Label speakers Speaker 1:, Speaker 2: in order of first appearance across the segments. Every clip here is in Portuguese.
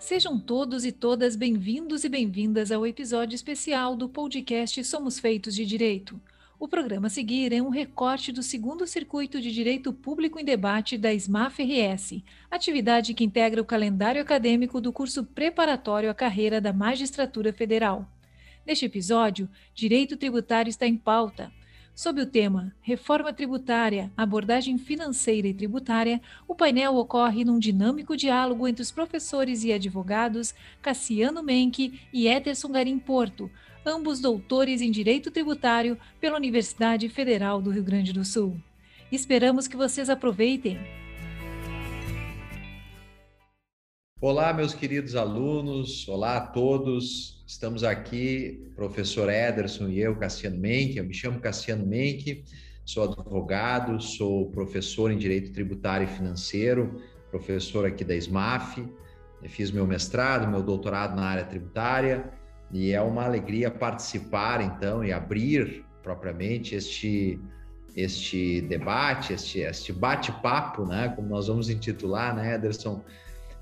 Speaker 1: Sejam todos e todas bem-vindos e bem-vindas ao episódio especial do podcast Somos Feitos de Direito. O programa a seguir é um recorte do segundo circuito de Direito Público em Debate da SMAF-RS, atividade que integra o calendário acadêmico do curso preparatório à carreira da Magistratura Federal. Neste episódio, Direito Tributário está em pauta. Sob o tema Reforma Tributária, Abordagem Financeira e Tributária, o painel ocorre num dinâmico diálogo entre os professores e advogados Cassiano Menck e Ederson Garim Porto, ambos doutores em Direito Tributário pela Universidade Federal do Rio Grande do Sul. Esperamos que vocês aproveitem.
Speaker 2: Olá, meus queridos alunos, olá a todos. Estamos aqui, professor Ederson e eu, Cassiano Menck. Eu me chamo Cassiano Menck, sou advogado, sou professor em Direito Tributário e Financeiro, professor aqui da SMAF. Fiz meu mestrado, meu doutorado na área tributária e é uma alegria participar, então, e abrir propriamente este este debate, este, este bate-papo, né, como nós vamos intitular, né, Ederson,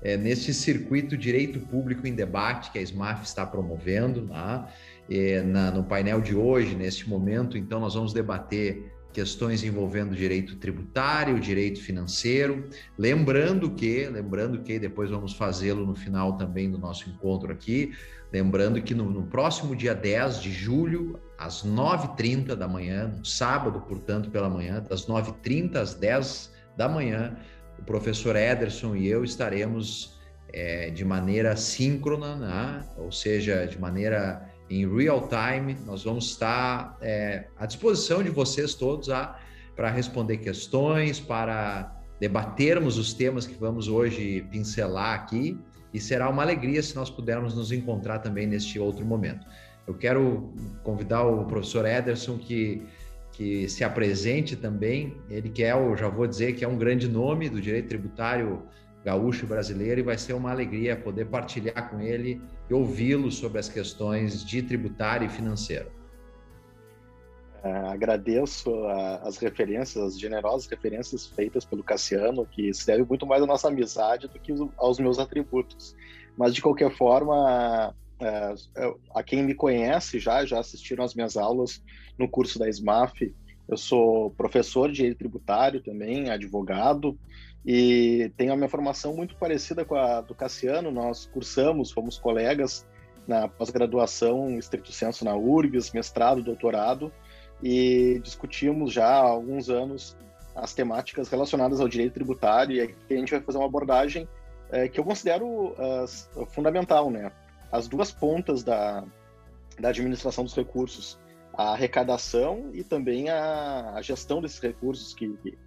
Speaker 2: é, nesse circuito Direito Público em Debate que a SMAF está promovendo. Né? E, na, no painel de hoje, neste momento, então, nós vamos debater questões envolvendo direito tributário, direito financeiro, lembrando que, lembrando que depois vamos fazê-lo no final também do nosso encontro aqui, lembrando que no, no próximo dia 10 de julho, às 9h30 da manhã, sábado, portanto, pela manhã, das 9h30 às 10 da manhã, o professor Ederson e eu estaremos é, de maneira síncrona, né? ou seja, de maneira em real time. Nós vamos estar é, à disposição de vocês todos para responder questões, para debatermos os temas que vamos hoje pincelar aqui. E será uma alegria se nós pudermos nos encontrar também neste outro momento. Eu quero convidar o professor Ederson que que se apresente também. Ele que é, eu já vou dizer que é um grande nome do direito tributário gaúcho brasileiro e vai ser uma alegria poder partilhar com ele e ouvi-lo sobre as questões de tributário e financeiro.
Speaker 3: É, agradeço a, as referências, as generosas referências feitas pelo Cassiano, que se deve muito mais à nossa amizade do que aos meus atributos. Mas, de qualquer forma, é, a quem me conhece já, já assistiram às minhas aulas no curso da SMAF. Eu sou professor de direito tributário também, advogado, e tenho a minha formação muito parecida com a do Cassiano. Nós cursamos, fomos colegas na pós-graduação, estrito senso na URGS, mestrado, doutorado, e discutimos já há alguns anos as temáticas relacionadas ao direito tributário, e aqui a gente vai fazer uma abordagem é, que eu considero uh, fundamental, né? As duas pontas da, da administração dos recursos, a arrecadação e também a, a gestão desses recursos, que, que,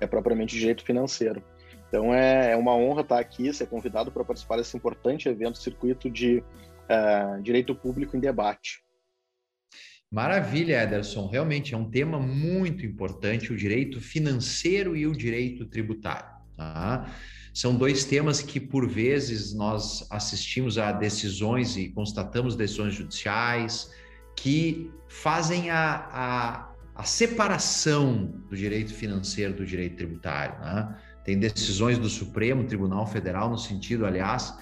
Speaker 3: é propriamente direito financeiro. Então é, é, uma honra estar aqui, ser convidado para participar desse importante evento, circuito de uh, direito público em debate.
Speaker 2: Maravilha, Ederson. Realmente é um tema muito importante, o direito financeiro e o direito tributário. Tá? São dois temas que, por vezes, nós assistimos a decisões e constatamos decisões judiciais, que fazem a, a, a separação do direito financeiro do direito tributário. Né? Tem decisões do Supremo Tribunal Federal no sentido, aliás,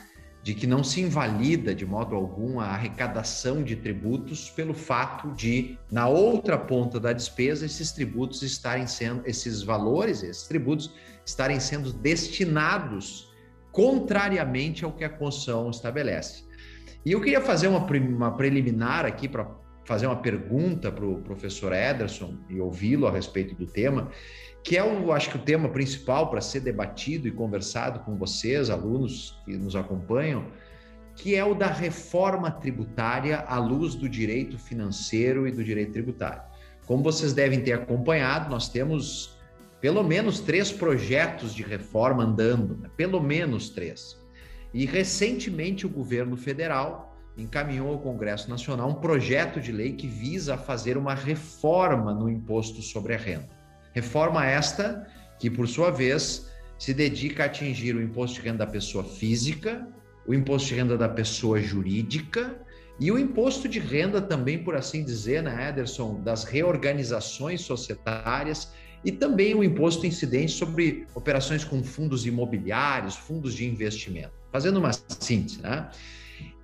Speaker 2: de que não se invalida de modo algum a arrecadação de tributos pelo fato de, na outra ponta da despesa, esses tributos estarem sendo, esses valores, esses tributos estarem sendo destinados contrariamente ao que a Constituição estabelece. E eu queria fazer uma, uma preliminar aqui para fazer uma pergunta para o professor Ederson e ouvi-lo a respeito do tema, que é, o, acho que, o tema principal para ser debatido e conversado com vocês, alunos que nos acompanham, que é o da reforma tributária à luz do direito financeiro e do direito tributário. Como vocês devem ter acompanhado, nós temos pelo menos três projetos de reforma andando, né? pelo menos três. E recentemente o governo federal encaminhou ao Congresso Nacional um projeto de lei que visa fazer uma reforma no imposto sobre a renda. Reforma esta que, por sua vez, se dedica a atingir o imposto de renda da pessoa física, o imposto de renda da pessoa jurídica e o imposto de renda também, por assim dizer, né, Ederson, das reorganizações societárias e também o imposto incidente sobre operações com fundos imobiliários, fundos de investimento. Fazendo uma síntese, né?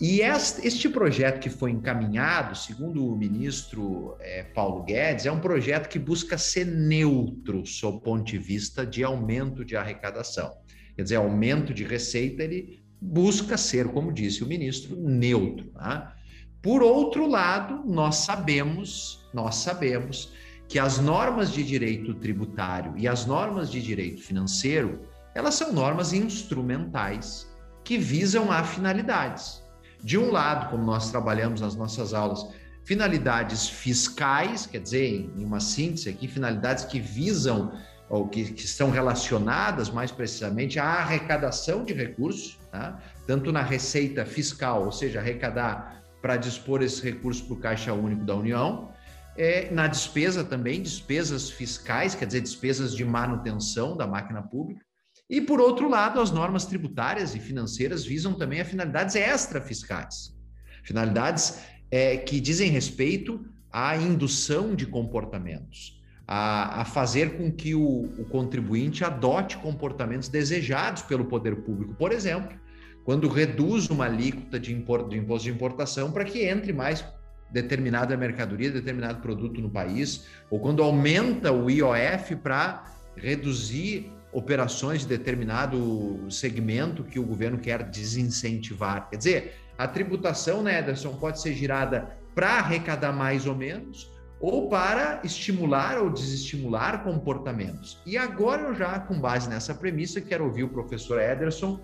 Speaker 2: E este projeto que foi encaminhado, segundo o ministro é, Paulo Guedes, é um projeto que busca ser neutro sob o ponto de vista de aumento de arrecadação. Quer dizer, aumento de receita, ele busca ser, como disse o ministro, neutro. Tá? Por outro lado, nós sabemos, nós sabemos que as normas de direito tributário e as normas de direito financeiro, elas são normas instrumentais que visam a finalidades. De um lado, como nós trabalhamos nas nossas aulas, finalidades fiscais, quer dizer, em uma síntese aqui, finalidades que visam ou que, que estão relacionadas mais precisamente à arrecadação de recursos, tá? tanto na receita fiscal, ou seja, arrecadar para dispor esses recursos para o Caixa Único da União, é, na despesa também, despesas fiscais, quer dizer, despesas de manutenção da máquina pública. E, por outro lado, as normas tributárias e financeiras visam também a finalidades extrafiscais, finalidades é, que dizem respeito à indução de comportamentos, a, a fazer com que o, o contribuinte adote comportamentos desejados pelo poder público. Por exemplo, quando reduz uma alíquota de, import, de imposto de importação para que entre mais determinada mercadoria, determinado produto no país, ou quando aumenta o IOF para reduzir operações de determinado segmento que o governo quer desincentivar. Quer dizer, a tributação, né, Ederson, pode ser girada para arrecadar mais ou menos, ou para estimular ou desestimular comportamentos. E agora eu já, com base nessa premissa, quero ouvir o professor Ederson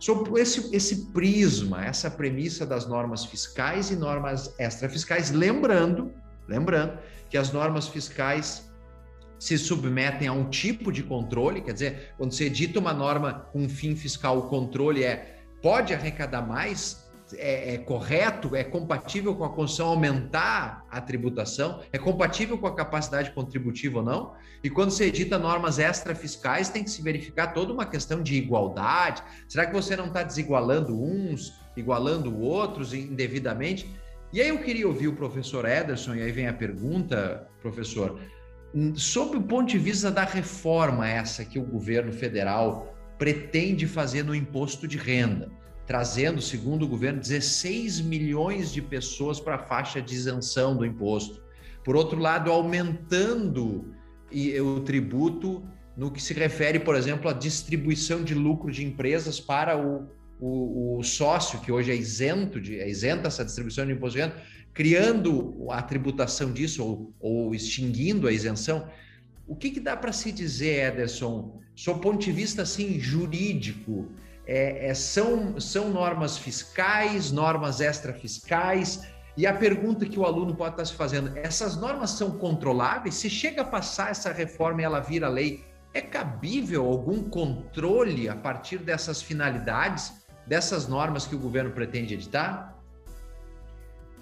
Speaker 2: Sob esse, esse prisma, essa premissa das normas fiscais e normas extrafiscais, lembrando, lembrando que as normas fiscais se submetem a um tipo de controle, quer dizer, quando você edita uma norma com fim fiscal, o controle é pode arrecadar mais, é, é, correto, é compatível com a Constituição aumentar a tributação, é compatível com a capacidade contributiva ou não. E quando se edita normas extrafiscais, tem que se verificar toda uma questão de igualdade. Será que você não está desigualando uns, igualando outros indevidamente? E aí eu queria ouvir o professor Ederson, e aí vem a pergunta, professor, sob o ponto de vista da reforma essa que o governo federal pretende fazer no imposto de renda trazendo, segundo o governo, 16 milhões de pessoas para a faixa de isenção do imposto. Por outro lado, aumentando o tributo no que se refere, por exemplo, à distribuição de lucro de empresas para o, o, o sócio, que hoje é isento, de, é isenta essa distribuição de imposto de renda, criando a tributação disso ou, ou extinguindo a isenção. O que, que dá para se dizer, Ederson, do ponto de vista assim, jurídico, é, é, são, são normas fiscais, normas extrafiscais. E a pergunta que o aluno pode estar se fazendo: essas normas são controláveis? Se chega a passar essa reforma e ela vira lei, é cabível algum controle a partir dessas finalidades, dessas normas que o governo pretende editar?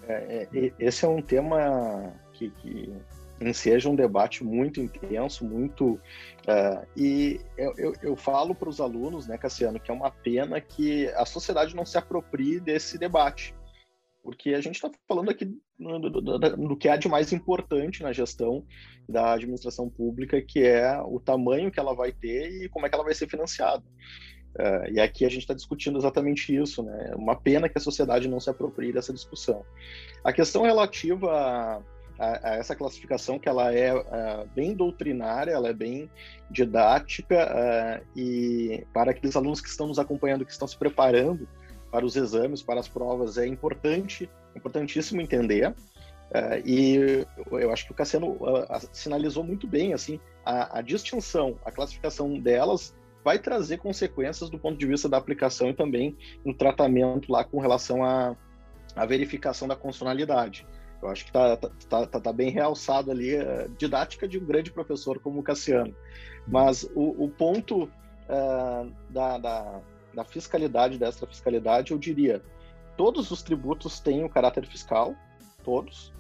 Speaker 3: É, é, esse é um tema que, que enseja um debate muito intenso, muito. Uh, e eu, eu, eu falo para os alunos, né, Cassiano, que é uma pena que a sociedade não se aproprie desse debate, porque a gente está falando aqui do, do, do, que há de mais importante na gestão da administração pública, que é o tamanho que ela vai ter e como é que ela vai ser financiada. Uh, e aqui a gente está discutindo exatamente isso, né? Uma pena que a sociedade não se aproprie dessa discussão. A questão relativa a a, a essa classificação que ela é uh, bem doutrinária, ela é bem didática uh, e para aqueles alunos que estão nos acompanhando, que estão se preparando para os exames, para as provas, é importante, importantíssimo entender. E eu acho que o Cassiano sinalizou muito bem assim a, a distinção, a classificação delas vai trazer consequências do ponto de vista da aplicação e também no tratamento lá com relação à, à verificação da constitucionalidade. Eu acho que está tá, tá, tá, bem realçado ali a didática de um grande professor como o Cassiano. Mas o, o ponto uh, da, da, da, fiscalidade, dessa fiscalidade, eu diria, todos os tributos têm o caráter fiscal, todos.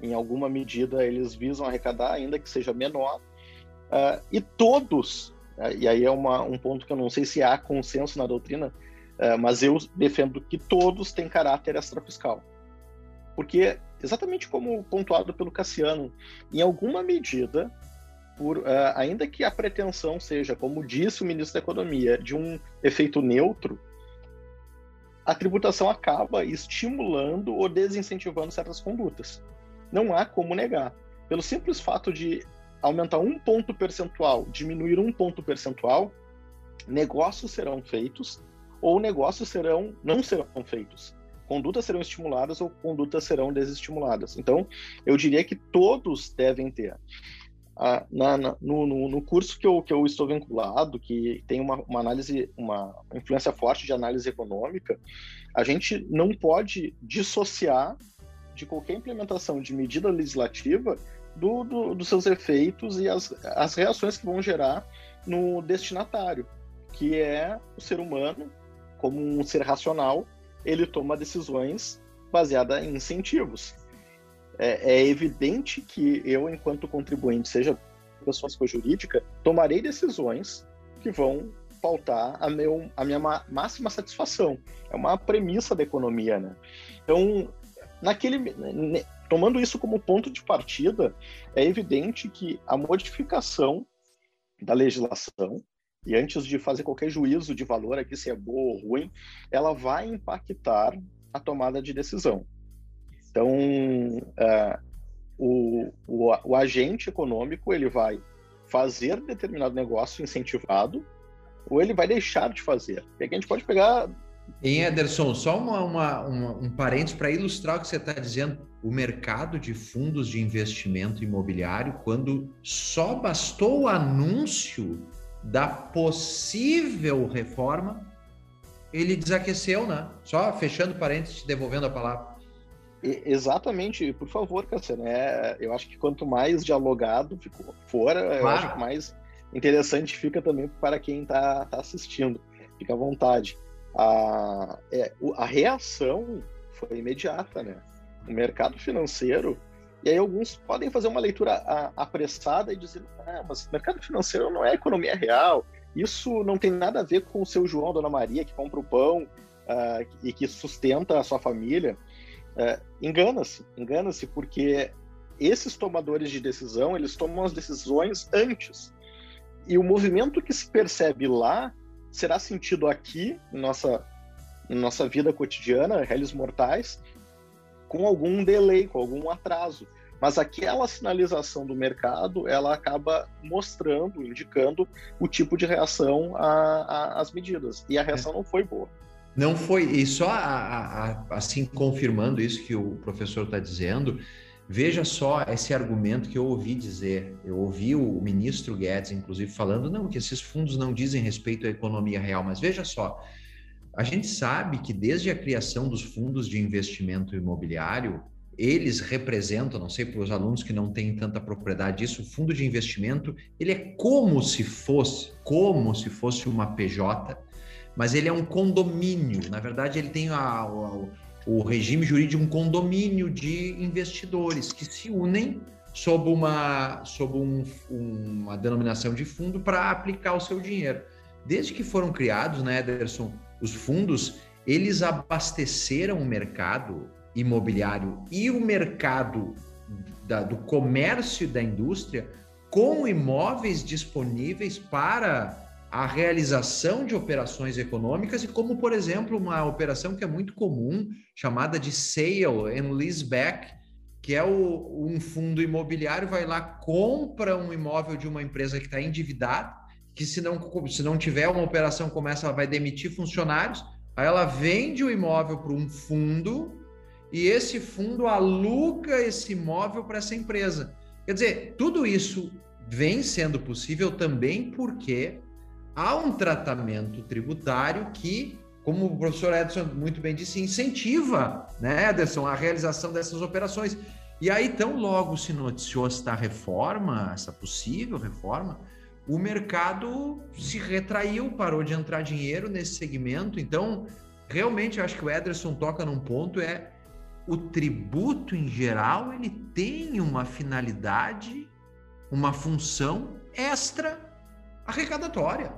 Speaker 3: Em alguma medida eles visam arrecadar, ainda que seja menor. Uh, e todos, e aí é uma, um ponto que eu não sei se há consenso na doutrina, mas eu defendo que todos têm caráter extrafiscal. Porque exatamente como pontuado pelo Cassiano, em alguma medida, por, uh, ainda que a pretensão seja, como disse o ministro da Economia, de um efeito neutro, a tributação acaba estimulando ou desincentivando certas condutas. Não há como negar. Pelo simples fato de aumentar um ponto percentual, diminuir um ponto percentual, negócios serão feitos ou negócios serão não serão feitos. Condutas serão estimuladas ou condutas serão desestimuladas. Então, eu diria que todos devem ter. Ah, na, na, no, no, curso que eu, que eu estou vinculado, que tem uma, uma análise, uma influência forte de análise econômica, a gente não pode dissociar de qualquer implementação de medida legislativa do, do, dos seus efeitos e as, as reações que vão gerar no destinatário, que é o ser humano, como um ser racional, ele toma decisões baseadas em incentivos. É, é evidente que eu, enquanto contribuinte, seja pessoa jurídica, tomarei decisões que vão pautar a, meu, a minha máxima satisfação. É uma premissa da economia, né? Então, naquele, tomando isso como ponto de partida, é evidente que a modificação da legislação, e antes de fazer qualquer juízo de valor aqui, se é boa ou ruim, ela vai impactar a tomada de decisão. Então, uh, o, o, o agente econômico ele vai fazer determinado negócio incentivado ou ele vai deixar de fazer. E aqui a gente pode pegar
Speaker 2: em Ederson, só uma, uma, uma um parênteses para ilustrar o que você está dizendo. O mercado de fundos de investimento imobiliário, quando só bastou o anúncio da possível reforma, ele desaqueceu, né? Só fechando parênteses, devolvendo a palavra.
Speaker 3: Exatamente, por favor, Cassiano. É, eu acho que quanto mais dialogado for, claro. eu acho que mais interessante fica também para quem está tá assistindo. Fica à vontade a, é, a reação foi imediata, né? O mercado financeiro, e aí alguns podem fazer uma leitura apressada e dizer, ah, mas mercado financeiro não é economia real, isso não tem nada a ver com o seu João, Dona Maria, que compra o pão uh, e que sustenta a sua família. Uh, engana-se, engana-se, porque esses tomadores de decisão, eles tomam as decisões antes. E o movimento que se percebe lá será sentido aqui, nossa, nossa vida cotidiana, réis mortais, com algum delay, com algum atraso. Mas aquela sinalização do mercado, ela acaba mostrando, indicando o tipo de reação às medidas. E a reação é. não foi boa.
Speaker 2: Não foi, e só a, a, assim confirmando isso que o professor está dizendo, Veja só esse argumento que eu ouvi dizer. Eu ouvi o ministro Guedes, inclusive, falando não que esses fundos não dizem respeito à economia real, mas veja só, a gente sabe que desde a criação dos fundos de investimento imobiliário, eles representam, não sei para os alunos que não têm tanta propriedade disso, o fundo de investimento, ele é como se fosse, como se fosse uma PJ, mas ele é um condomínio. Na verdade, ele tem a, a, o regime jurídico de um condomínio de investidores que se unem sob uma, sob um, uma denominação de fundo para aplicar o seu dinheiro. Desde que foram criados, né, Ederson, os fundos, eles abasteceram o mercado imobiliário e o mercado da, do comércio e da indústria com imóveis disponíveis para a realização de operações econômicas e como, por exemplo, uma operação que é muito comum, chamada de sale and leaseback, que é o, um fundo imobiliário vai lá, compra um imóvel de uma empresa que está endividada, que se não, se não tiver uma operação como essa, ela vai demitir funcionários, aí ela vende o imóvel para um fundo e esse fundo aluga esse imóvel para essa empresa. Quer dizer, tudo isso vem sendo possível também porque há um tratamento tributário que, como o professor Edson muito bem disse, incentiva, né, Ederson, a realização dessas operações. E aí, tão logo se noticiou esta reforma, essa possível reforma, o mercado se retraiu, parou de entrar dinheiro nesse segmento. Então, realmente, eu acho que o Ederson toca num ponto é o tributo em geral ele tem uma finalidade, uma função extra arrecadatória.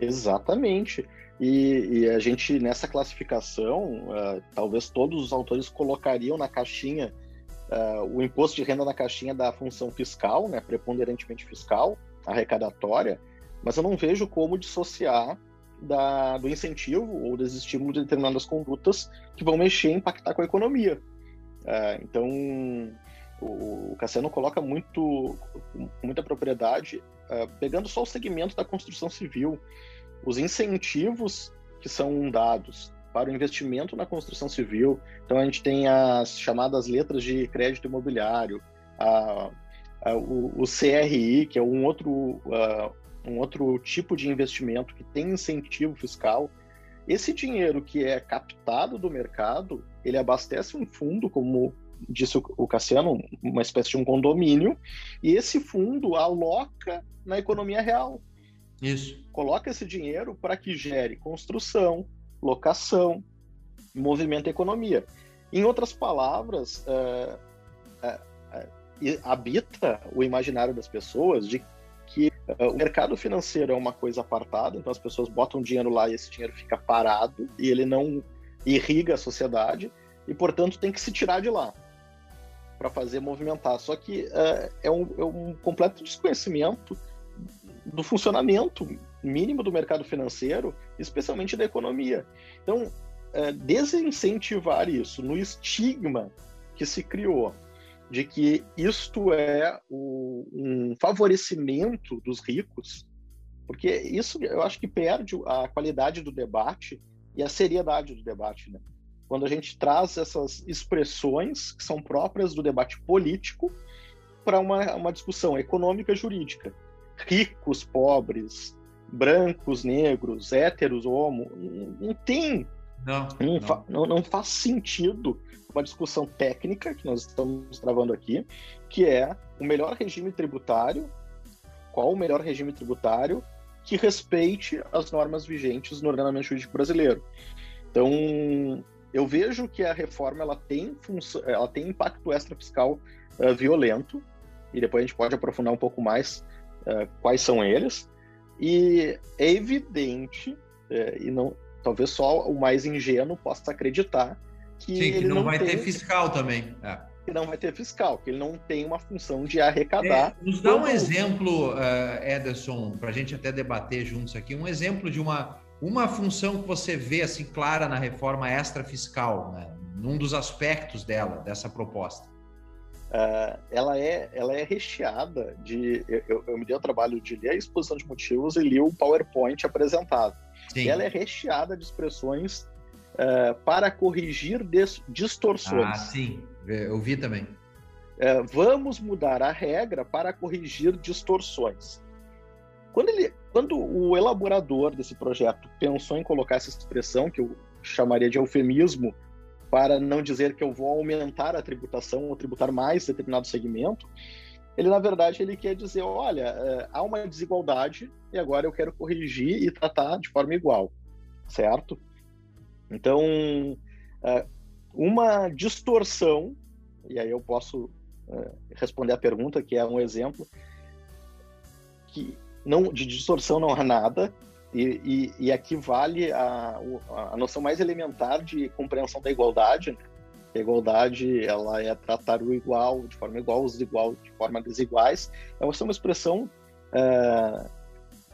Speaker 3: Exatamente. E, e, a gente, nessa classificação, uh, talvez todos os autores colocariam na caixinha uh, o imposto de renda na caixinha da função fiscal, né, preponderantemente fiscal, arrecadatória, mas eu não vejo como dissociar da, do incentivo ou dos de determinadas condutas que vão mexer e impactar com a economia. Uh, então, o, o Cassiano coloca muito, muita propriedade, uh, pegando só o segmento da construção civil, os incentivos que são dados para o investimento na construção civil. Então, a gente tem as chamadas letras de crédito imobiliário, a, a, o, o, CRI, que é um outro, um outro tipo de investimento que tem incentivo fiscal. Esse dinheiro que é captado do mercado, ele abastece um fundo, como disse o Cassiano, uma espécie de um condomínio, e esse fundo aloca na economia real.
Speaker 2: Isso.
Speaker 3: Coloca esse dinheiro para que gere construção, locação, movimento e economia. Em outras palavras, uh, uh, uh, habita o imaginário das pessoas de que o mercado financeiro é uma coisa apartada, então as pessoas botam dinheiro lá e esse dinheiro fica parado e ele não irriga a sociedade e, portanto, tem que se tirar de lá para fazer movimentar. Só que é um, é um completo desconhecimento do funcionamento mínimo do mercado financeiro, especialmente da economia. Então, é, desincentivar isso no estigma que se criou de que isto é o, um favorecimento dos ricos, porque isso eu acho que perde a qualidade do debate e a seriedade do debate. Né? Quando a gente traz essas expressões que são próprias do debate político para uma, uma discussão econômica jurídica ricos, pobres, brancos, negros, héteros, homo, não tem. Não, não, não. Fa, não, não faz sentido uma discussão técnica que nós estamos travando aqui, que é o melhor regime tributário, qual o melhor regime tributário que respeite as normas vigentes no ordenamento jurídico brasileiro. Então, eu vejo que a reforma ela tem, ela tem impacto extrafiscal uh, violento, e depois a gente pode aprofundar um pouco mais uh, quais são eles. E é evidente, uh, e não, talvez só o mais ingênuo possa acreditar que,
Speaker 2: Sim,
Speaker 3: ele
Speaker 2: não,
Speaker 3: não
Speaker 2: vai
Speaker 3: tem,
Speaker 2: ter fiscal também. É.
Speaker 3: Que não vai ter fiscal, que ele não tem uma função de arrecadar.
Speaker 2: É, nos dá um exemplo, uh, Ederson, para a gente até debater juntos aqui, um exemplo de uma, uma função que você vê assim clara na reforma extra fiscal, né? num dos aspectos dela, dessa proposta.
Speaker 3: Uh, ela, é, ela é recheada de. Eu, eu, me dei o trabalho de ler a exposição de motivos e li o PowerPoint apresentado. Sim. Ela é recheada de expressões uh, para corrigir distorções. Ah,
Speaker 2: sim, eu vi também.
Speaker 3: Uh, vamos mudar a regra para corrigir distorções. Quando, ele, quando o elaborador desse projeto pensou em colocar essa expressão, que eu chamaria de eufemismo, para não dizer que eu vou aumentar a tributação ou tributar mais determinado segmento, ele na verdade ele quer dizer, olha, é, há uma desigualdade e agora eu quero corrigir e tratar de forma igual, certo? Então, é, uma distorção, e aí eu posso é, responder a pergunta, que é um exemplo, que não de distorção não há nada, e, e, e, aqui vale a, a noção mais elementar de compreensão da igualdade. Né? A igualdade ela é tratar o igual de forma igual, os igual de forma desiguais. É uma, uma expressão é,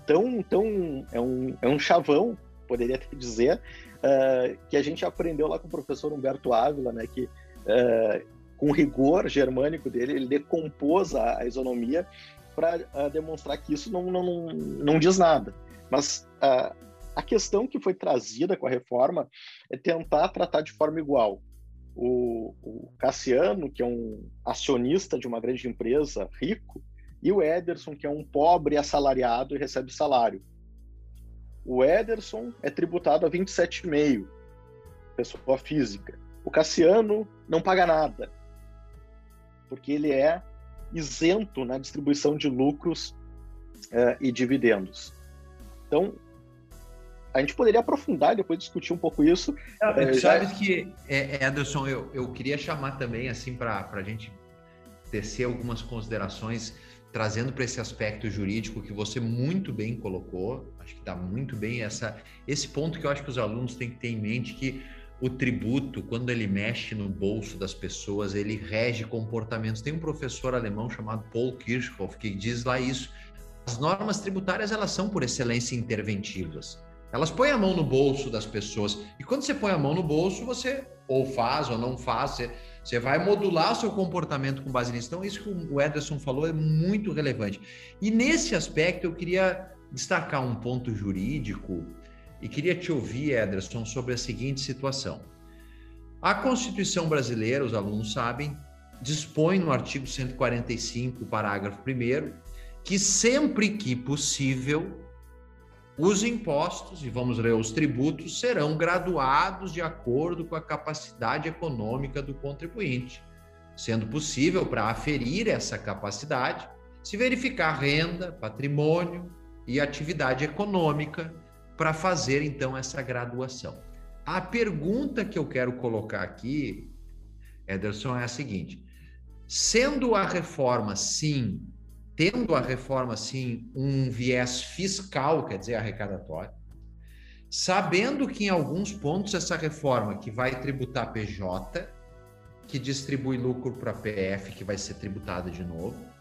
Speaker 3: tão, tão é um, é um chavão, poderia até dizer, é, que a gente aprendeu lá com o professor Humberto Ávila, né? Que é, com rigor germânico dele, ele decompôs a, a isonomia para uh, demonstrar que isso não, não, não diz nada. Mas uh, a questão que foi trazida com a reforma é tentar tratar de forma igual. O, o, Cassiano, que é um acionista de uma grande empresa rico, e o Ederson, que é um pobre assalariado e recebe salário. O Ederson é tributado a 27,5, pessoa física. O Cassiano não paga nada, porque ele é isento na distribuição de lucros uh, e dividendos. Então, a gente poderia aprofundar e depois discutir um pouco isso.
Speaker 2: É, já... Sabe que, é, Ederson, eu, eu queria chamar também, assim, para a gente tecer algumas considerações, trazendo para esse aspecto jurídico que você muito bem colocou, acho que está muito bem essa, esse ponto que eu acho que os alunos têm que ter em mente, que o tributo, quando ele mexe no bolso das pessoas, ele rege comportamentos. Tem um professor alemão chamado Paul Kirchhoff que diz lá isso. As normas tributárias, elas são, por excelência, interventivas. Elas põem a mão no bolso das pessoas. E quando você põe a mão no bolso, você ou faz ou não faz, você, você vai modular o seu comportamento com base nisso. Então, isso que o Ederson falou é muito relevante. E nesse aspecto, eu queria destacar um ponto jurídico e queria te ouvir, Ederson, sobre a seguinte situação. A Constituição brasileira, os alunos sabem, dispõe no artigo 145, parágrafo 1, que sempre que possível, os impostos, e vamos ler os tributos, serão graduados de acordo com a capacidade econômica do contribuinte, sendo possível, para aferir essa capacidade, se verificar renda, patrimônio e atividade econômica para fazer então essa graduação. A pergunta que eu quero colocar aqui, Ederson, é a seguinte: sendo a reforma, sim, tendo a reforma, sim, um viés fiscal, quer dizer, arrecadatório, sabendo que em alguns pontos essa reforma que vai tributar PJ, que distribui lucro para PF, que vai ser tributada de novo,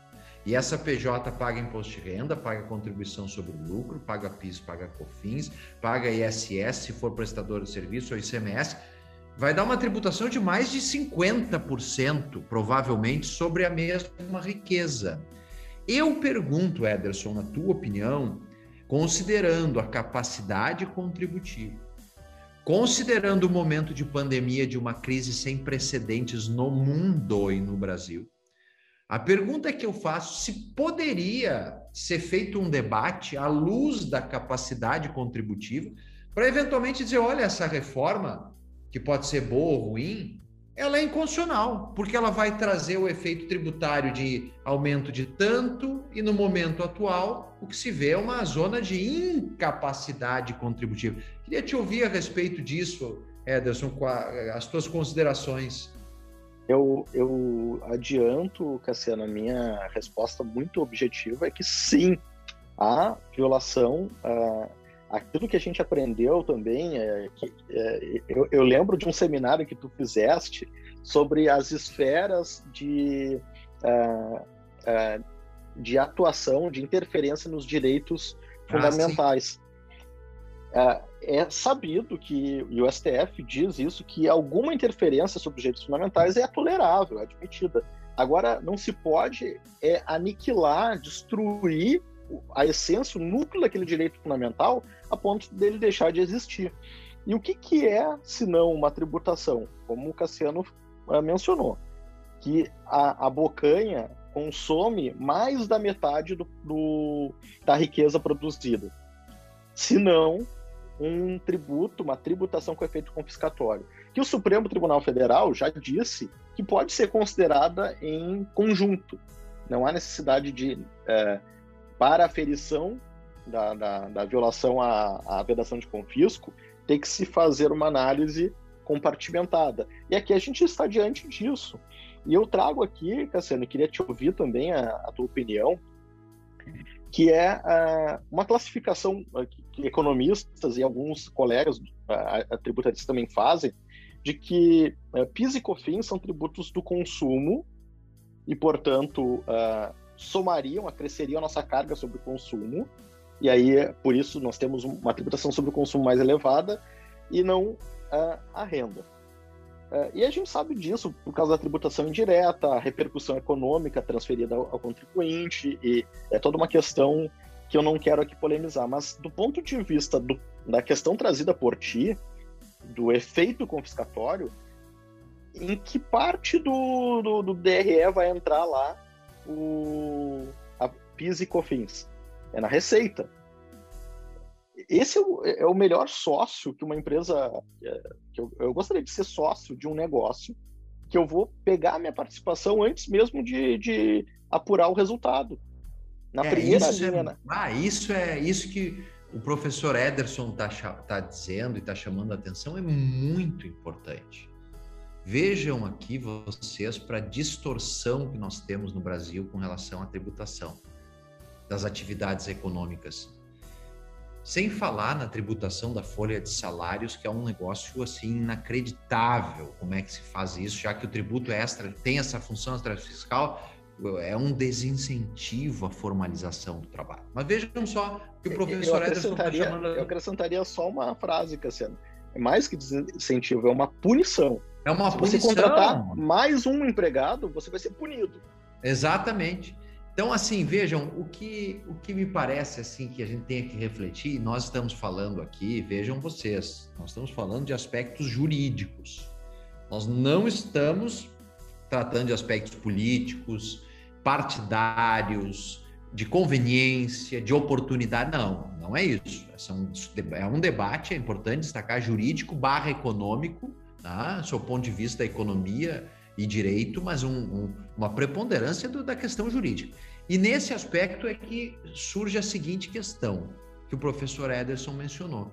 Speaker 2: e essa PJ paga imposto de renda, paga contribuição sobre lucro, paga PIS, paga COFINS, paga ISS se for prestador de serviço ou ICMS, vai dar uma tributação de mais de 50%, provavelmente, sobre a mesma riqueza. Eu pergunto, Ederson, na tua opinião, considerando a capacidade contributiva, considerando o momento de pandemia de uma crise sem precedentes no mundo e no Brasil, a pergunta que eu faço, se poderia ser feito um debate à luz da capacidade contributiva, para eventualmente dizer, olha, essa reforma, que pode ser boa ou ruim, ela é inconstitucional, porque ela vai trazer o efeito tributário de aumento de tanto, e no momento atual, o que se vê é uma zona de incapacidade contributiva. Queria te ouvir a respeito disso, Ederson, as tuas considerações.
Speaker 3: Eu, eu adianto, Cassiano, a minha resposta muito objetiva é que sim, a violação, uh, aquilo que a gente aprendeu também, é, que, é, eu, eu, lembro de um seminário que tu fizeste sobre as esferas de, uh, uh, de atuação, de interferência nos direitos ah, fundamentais. Ah, é sabido que, e o STF diz isso, que alguma interferência sobre os direitos fundamentais é tolerável, é admitida. Agora, não se pode é, aniquilar, destruir a essência, o núcleo daquele direito fundamental, a ponto dele deixar de existir. E o que, que é, se não uma tributação? Como o Cassiano uh, mencionou, que a, a bocanha consome mais da metade do, do, da riqueza produzida. Se não, um tributo, uma tributação com efeito confiscatório, que o Supremo Tribunal Federal já disse que pode ser considerada em conjunto. Não há necessidade de, é, para a ferição da, da, da violação à, à vedação de confisco, ter que se fazer uma análise compartimentada. E aqui a gente está diante disso. E eu trago aqui, Cassiano, queria te ouvir também a, a tua opinião, que é uh, uma classificação economistas e alguns colegas uh, tributaristas também fazem, de que uh, PIS e COFINS são tributos do consumo e, portanto, somariam, acresceriam a nossa carga sobre o consumo, e aí, por isso, nós temos uma tributação sobre o consumo mais elevada e não a renda. E a gente sabe disso por causa da tributação indireta, a repercussão econômica transferida ao, contribuinte, e é toda uma questão que eu não quero aqui polemizar. Mas do ponto de vista do, da questão trazida por ti, do efeito confiscatório, em que parte do, do, do DRE vai entrar lá o, a PIS e COFINS? É na receita esse é o, é o, melhor sócio que uma empresa. É, que eu, eu, gostaria de ser sócio de um negócio que eu vou pegar minha participação antes mesmo de, de apurar o resultado.
Speaker 2: Na é, primeira isso linha. É, né? Ah, isso é isso que o professor Ederson está tá dizendo e está chamando a atenção, é muito importante. Vejam aqui vocês para a distorção que nós temos no Brasil com relação à tributação das atividades econômicas Sem falar na tributação da folha de salários, que é um negócio assim inacreditável. Como é que se faz isso, já que o tributo extra tem essa função extrafiscal, é um desincentivo à formalização do trabalho. Mas vejam só que o professor
Speaker 3: eu acrescentaria, Ederson Eu acrescentaria só uma frase, Cassiano. É mais que desincentivo, é uma punição.
Speaker 2: É uma
Speaker 3: Se
Speaker 2: punição.
Speaker 3: Se você contratar mais um empregado, você vai ser punido.
Speaker 2: Exatamente. Então, assim, vejam, o que, o que me parece assim que a gente tem que refletir, nós estamos falando aqui, vejam vocês, nós estamos falando de aspectos jurídicos. Nós não estamos tratando de aspectos políticos, partidários, de conveniência, de oportunidade. Não, não é isso. É um debate, é importante destacar, jurídico barra econômico, tá? do ponto de vista da economia e direito, mas um, um, uma preponderância do, da questão jurídica. E nesse aspecto é que surge a seguinte questão, que o professor Ederson mencionou.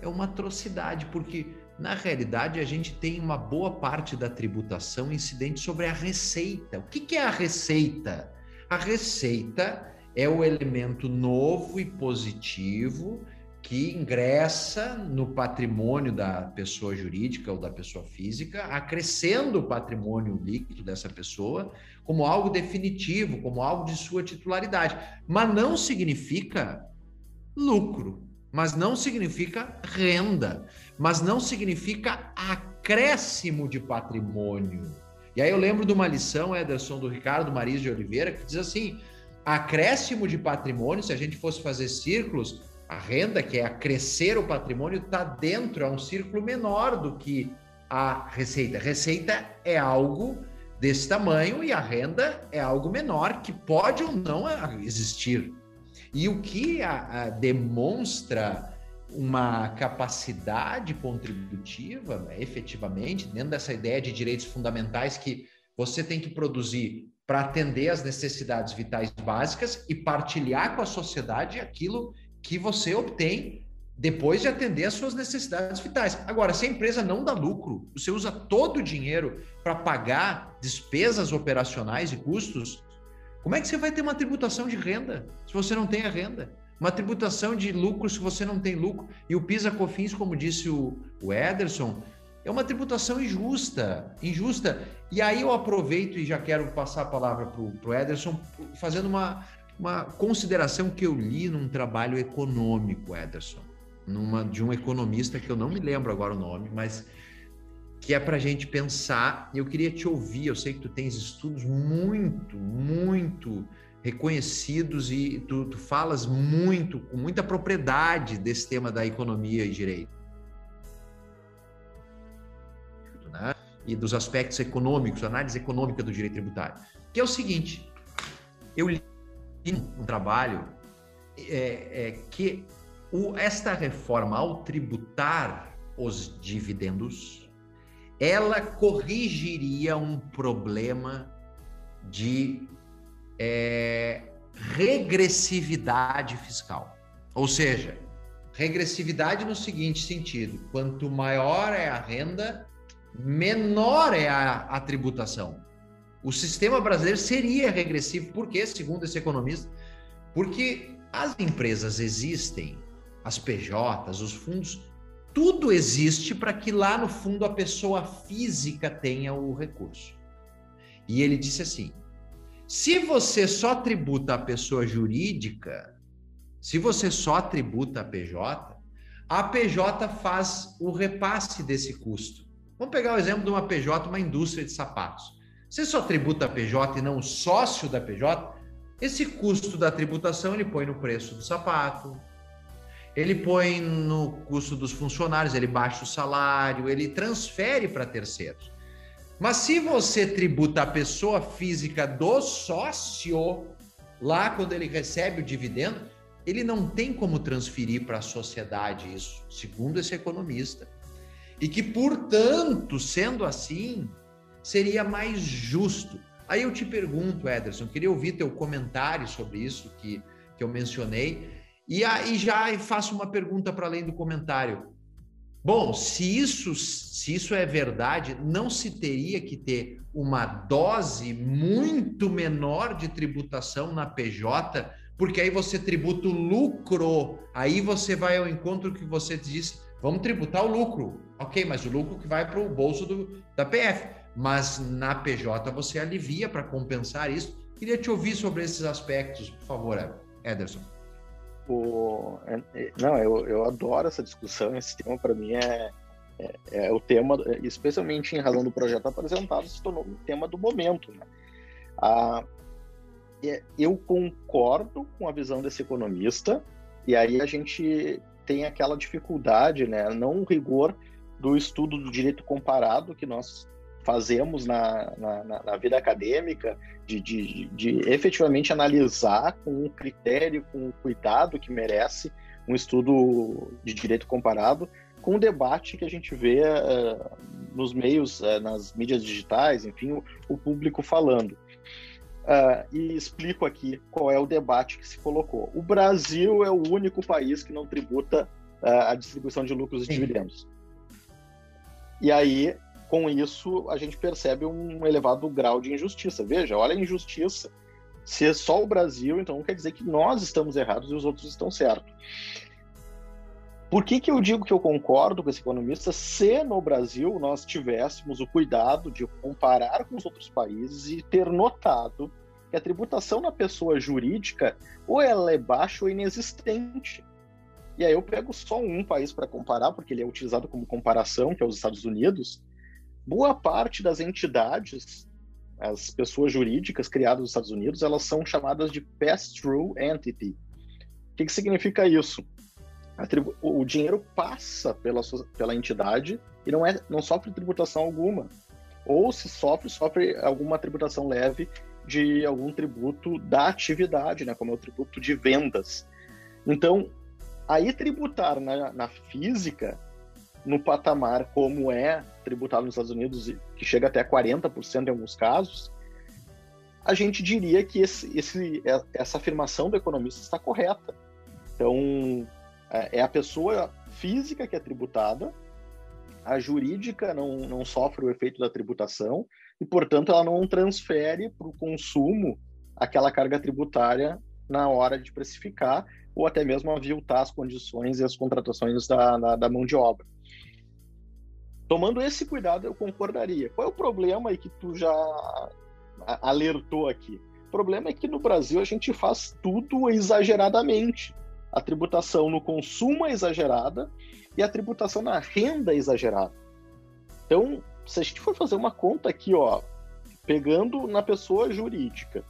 Speaker 2: É uma atrocidade, porque na realidade a gente tem uma boa parte da tributação incidente sobre a receita. O que, é a receita? A receita é o elemento novo e positivo que ingressa no patrimônio da pessoa jurídica ou da pessoa física, acrescendo o patrimônio líquido dessa pessoa como algo definitivo, como algo de sua titularidade. Mas não significa lucro, mas não significa renda, mas não significa acréscimo de patrimônio. E aí eu lembro de uma lição, Ederson, do Ricardo Maris de Oliveira, que diz assim: acréscimo de patrimônio, se a gente fosse fazer círculos, a renda, que é acrescer o patrimônio, está dentro, é um círculo menor do que a receita. Receita é algo desse tamanho e a renda é algo menor que pode ou não existir. E o que a, a demonstra uma capacidade contributiva, né, efetivamente, dentro dessa ideia de direitos fundamentais que você tem que produzir para atender às necessidades vitais básicas e partilhar com a sociedade aquilo que você obtém depois de atender às suas necessidades vitais. Agora, se a empresa não dá lucro, você usa todo o dinheiro para pagar despesas operacionais e custos, como é que você vai ter uma tributação de renda se você não tem a renda? Uma tributação de lucro se você não tem lucro. E o PISA-COFINS, como disse o, o Ederson, é uma tributação injusta, injusta. E aí eu aproveito e já quero passar a palavra para o Ederson, fazendo uma, uma consideração que eu li num trabalho econômico, Ederson, numa, de um economista que eu não me lembro agora o nome, mas que é para a gente pensar. Eu queria te ouvir, eu sei que tu tens estudos muito, muito reconhecidos e tu, tu falas muito, com muita propriedade desse tema da economia e direito. Né? E dos aspectos econômicos, análise econômica do direito tributário. Que é o seguinte, eu li um trabalho é, é que o, esta reforma, ao tributar os dividendos, ela corrigiria um problema de é, regressividade fiscal. Ou seja, regressividade no seguinte sentido: quanto maior é a renda, menor é a, a tributação o sistema brasileiro seria regressivo. Por quê? Segundo esse economista, porque as empresas existem, as PJs, os fundos, tudo existe para que lá no fundo a pessoa física tenha o recurso. E ele disse assim: se você só tributa a pessoa jurídica, se você só tributa a PJ, a PJ faz o repasse desse custo. Vamos pegar o exemplo de uma PJ, uma indústria de sapatos. Você só tributa a PJ e não o sócio da PJ, esse custo da tributação ele põe no preço do sapato, ele põe no custo dos funcionários, ele baixa o salário, ele transfere para terceiros. Mas se você tributa a pessoa física do sócio, lá quando ele recebe o dividendo, ele não tem como transferir para a sociedade isso, segundo esse economista. E que, portanto, sendo assim, seria mais justo. Aí eu te pergunto, Ederson, queria ouvir teu comentário sobre isso que, que eu mencionei, e aí já faço uma pergunta para além do comentário. Bom, se isso, se isso é verdade, não se teria que ter uma dose muito menor de tributação na PJ porque aí você tributa o lucro. Aí você vai ao encontro que você disse, vamos tributar o lucro. Ok, mas o lucro que vai para o bolso do, da PF. Mas na PJ você alivia para compensar isso. Queria te ouvir sobre esses aspectos, por favor, Ederson.
Speaker 3: O, é, é, não, eu, eu adoro essa discussão. Esse tema para mim é, é, é, o tema, especialmente em razão do projeto apresentado, se tornou um tema do momento. Né? Ah, eu concordo com a visão desse economista, e aí a gente tem aquela dificuldade, né? não o rigor do estudo do direito comparado que nós fazemos na, na, na vida acadêmica, de, de, de, efetivamente analisar com o critério, com o cuidado que merece um estudo de direito comparado, com o debate que a gente vê uh, nos meios, uh, nas mídias digitais, enfim, o, o público falando. Uh, e explico aqui qual é o debate que se colocou. O Brasil é o único país que não tributa a distribuição de lucros e dividendos. E aí com isso a gente percebe um elevado grau de injustiça. Veja, olha a injustiça. Se é só o Brasil, então quer dizer que nós estamos errados e os outros estão certos. Por que, que eu digo que eu concordo com esse economista? Se no Brasil nós tivéssemos o cuidado de comparar com os outros países e ter notado que a tributação na pessoa jurídica ou ela é baixa ou inexistente. E aí eu pego só um país para comparar, porque ele é utilizado como comparação, que é os Estados Unidos, boa parte das entidades, as pessoas jurídicas criadas nos Estados Unidos, elas são chamadas de pass-through entity. O que, que significa isso? O dinheiro passa pela, pela entidade e não, é, não sofre tributação alguma. Ou se sofre, sofre alguma tributação leve de algum tributo da atividade, né, como é o tributo de vendas. Então, aí tributar na, na física no patamar como é tributado nos Estados Unidos, que chega até 40% em alguns casos, a gente diria que esse, esse, é, essa afirmação do economista está correta. Então, é, é a pessoa física que é tributada, a jurídica não, não sofre o efeito da tributação e, portanto, ela não transfere para o consumo aquela carga tributária na hora de precificar ou até mesmo aviltar as condições e as contratações da, da, da mão de obra. Tomando esse cuidado, eu concordaria. Qual é o problema aí que tu já alertou aqui? O problema é que no Brasil a gente faz tudo exageradamente. A tributação no consumo é exagerada e a tributação na renda é exagerada. Então, se a gente for fazer uma conta aqui, ó, pegando na pessoa jurídica,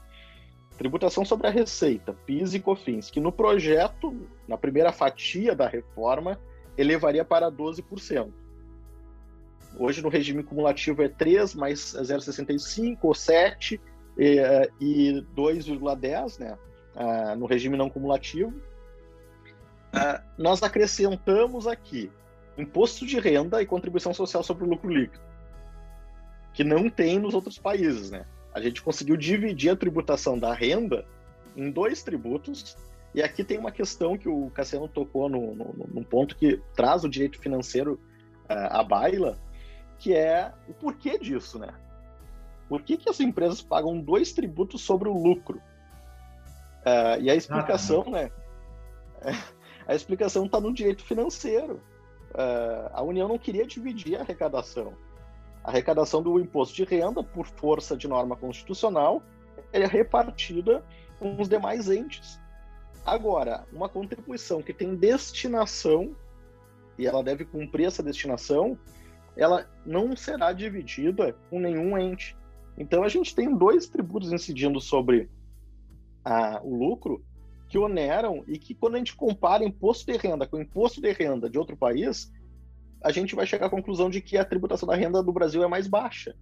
Speaker 3: tributação sobre a receita, PIS e COFINS, que no projeto, na primeira fatia da reforma, elevaria para 12%. Hoje no regime cumulativo é 3 mais 0,65 ou 7 e, e 2,10, né? Ah, no regime não cumulativo. Ah, nós acrescentamos aqui imposto de renda e contribuição social sobre o lucro líquido, que não tem nos outros países, né? A gente conseguiu dividir a tributação da renda em dois tributos, e aqui tem uma questão que o Cassiano tocou no, no, num ponto que traz o direito financeiro uh, à baila, que é o porquê disso, né? Por que, que as empresas pagam dois tributos sobre o lucro? Uh, e a explicação, ah, né? A explicação está no direito financeiro. Uh, a União não queria dividir a arrecadação. A arrecadação do imposto de renda, por força de norma constitucional, é repartida com os demais entes. Agora, uma contribuição que tem destinação, e ela deve cumprir essa destinação, ela não será dividida com nenhum ente. Então a gente tem dois tributos incidindo sobre a, o lucro que oneram e que quando a gente compara imposto de renda com imposto de renda de outro país, a gente vai chegar à conclusão de que a tributação da renda do Brasil é mais baixa.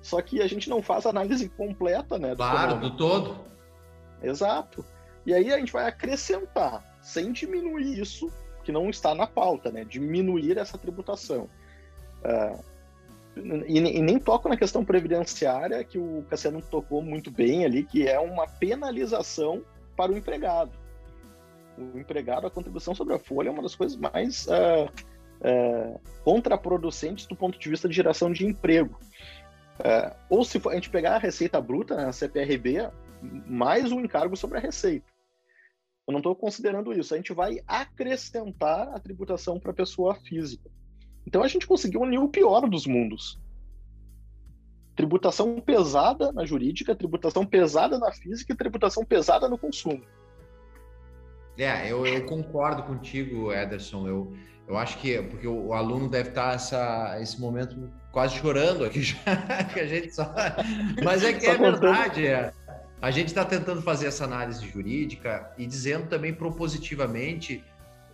Speaker 3: Só que a gente não faz análise completa, né?
Speaker 2: Do claro, do todo.
Speaker 3: Exato. E aí a gente vai acrescentar, sem diminuir isso, que não está na pauta, né? Diminuir essa tributação. Uh, e, e, nem toco na questão previdenciária, que o Cassiano tocou muito bem ali, que é uma penalização para o empregado. O empregado, a contribuição sobre a folha é uma das coisas mais uh, uh, contraproducentes do ponto de vista de geração de emprego. ou se a gente pegar a receita bruta, né, a CPRB, mais um encargo sobre a receita. Eu não estou considerando isso. A gente vai acrescentar a tributação para a pessoa física. Então a gente conseguiu unir o pior dos mundos. Tributação pesada na jurídica, tributação pesada na física e tributação pesada no consumo.
Speaker 2: É, eu, eu concordo contigo, Ederson. Eu, eu acho que porque o, aluno deve estar essa, esse momento quase chorando aqui já, que a gente só. Mas é que é verdade. É. A gente está tentando fazer essa análise jurídica e dizendo também propositivamente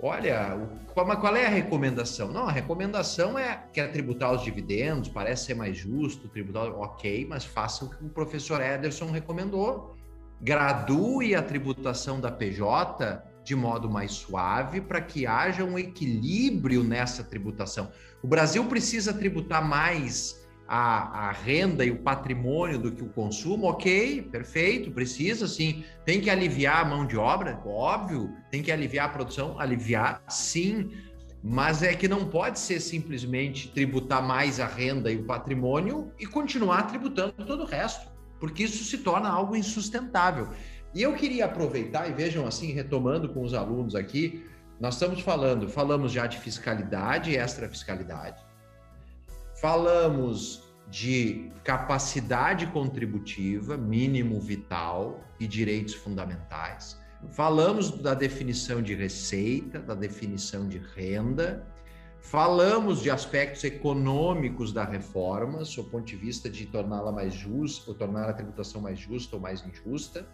Speaker 2: olha, qual, qual é a recomendação? Não, a recomendação é que é tributar os dividendos, parece ser mais justo, tributar, ok, mas faça o que o professor Ederson recomendou. Gradue a tributação da PJ de modo mais suave para que haja um equilíbrio nessa tributação. O Brasil precisa tributar mais a, a, renda e o patrimônio do que o consumo, ok, perfeito, precisa sim. Tem que aliviar a mão de obra, óbvio. Tem que aliviar a produção, aliviar, sim. Mas é que não pode ser simplesmente tributar mais a renda e o patrimônio e continuar tributando todo o resto, porque isso se torna algo insustentável. E eu queria aproveitar e vejam assim, retomando com os alunos aqui, nós estamos falando, falamos já de fiscalidade e extrafiscalidade Falamos de capacidade contributiva, mínimo vital e direitos fundamentais. Falamos da definição de receita, da definição de renda. Falamos de aspectos econômicos da reforma, sob o ponto de vista de torná-la mais justa, ou tornar a tributação mais justa ou mais injusta.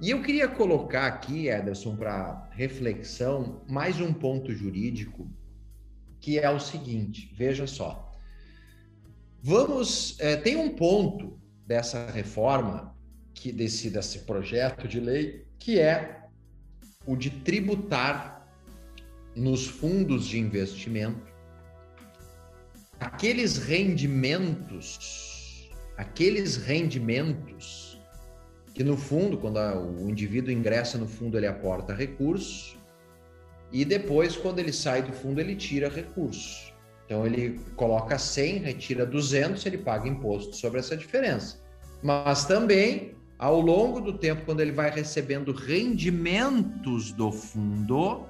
Speaker 2: E eu queria colocar aqui, Ederson, para reflexão, mais um ponto jurídico, que é o seguinte: veja só. Vamos, é, tem um ponto dessa reforma que desse desse projeto de lei que é o de tributar nos fundos de investimento aqueles rendimentos, aqueles rendimentos que no fundo, quando a, o indivíduo ingressa no fundo, ele aporta recursos e depois, quando ele sai do fundo, ele tira recursos. Então ele coloca 100, retira 200, ele paga imposto sobre essa diferença. Mas também, ao longo do tempo, quando ele vai recebendo rendimentos do fundo,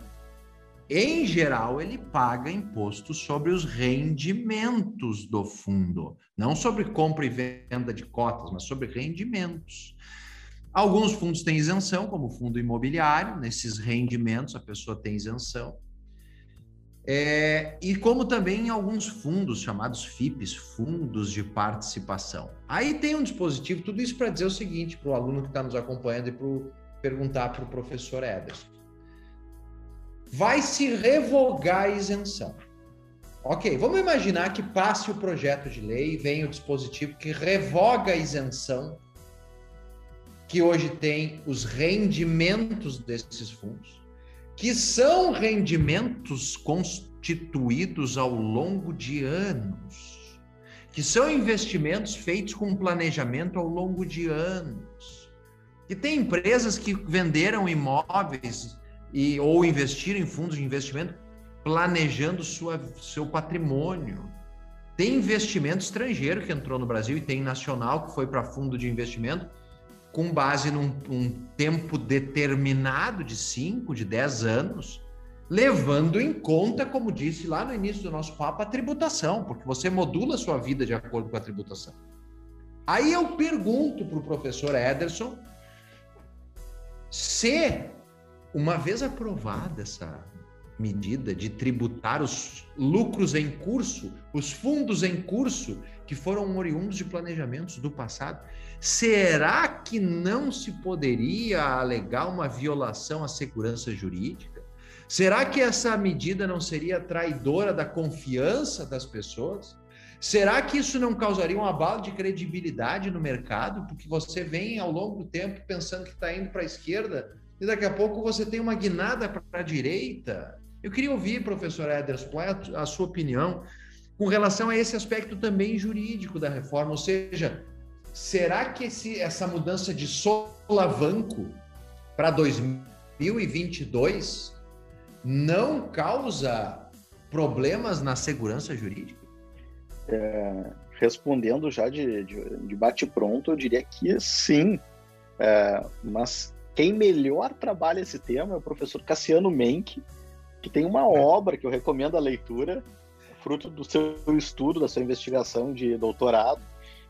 Speaker 2: em geral, ele paga imposto sobre os rendimentos do fundo, não sobre compra e venda de cotas, mas sobre rendimentos. Alguns fundos têm isenção, como o fundo imobiliário, nesses rendimentos a pessoa tem isenção. É, e como também em alguns fundos chamados FIPs, fundos de participação. Aí tem um dispositivo, tudo isso para dizer o seguinte para o aluno que está nos acompanhando e para perguntar para o professor Ederson. Vai se revogar a isenção. Ok, vamos imaginar que passe o projeto de lei e venha o dispositivo que revoga a isenção que hoje tem os rendimentos desses fundos que são rendimentos constituídos ao longo de anos, que são investimentos feitos com planejamento ao longo de anos. E tem empresas que venderam imóveis e ou investiram em fundos de investimento planejando sua, seu patrimônio. Tem investimento estrangeiro que entrou no Brasil e tem nacional que foi para fundo de investimento com base num um tempo determinado de 5, de 10 anos, levando em conta, como disse lá no início do nosso papo, a tributação, porque você modula a sua vida de acordo com a tributação. Aí eu pergunto para o professor Ederson se, uma vez aprovada essa medida de tributar os lucros em curso, os fundos em curso que foram oriundos de planejamentos do passado, será que não se poderia alegar uma violação à segurança jurídica? Será que essa medida não seria traidora da confiança das pessoas? Será que isso não causaria um abalo de credibilidade no mercado? Porque você vem ao longo do tempo pensando que está indo para a esquerda e daqui a pouco você tem uma guinada para a direita. Eu queria ouvir, professor Ederson, é a sua opinião com relação a esse aspecto também jurídico da reforma? Ou seja, será que esse, essa mudança de solavanco para 2022 não causa problemas na segurança jurídica?
Speaker 3: É, respondendo já de, de, de bate-pronto, eu diria que sim, é, mas quem melhor trabalha esse tema é o professor Cassiano Menck, que tem uma obra que eu recomendo a leitura, fruto do seu estudo, da sua investigação de doutorado,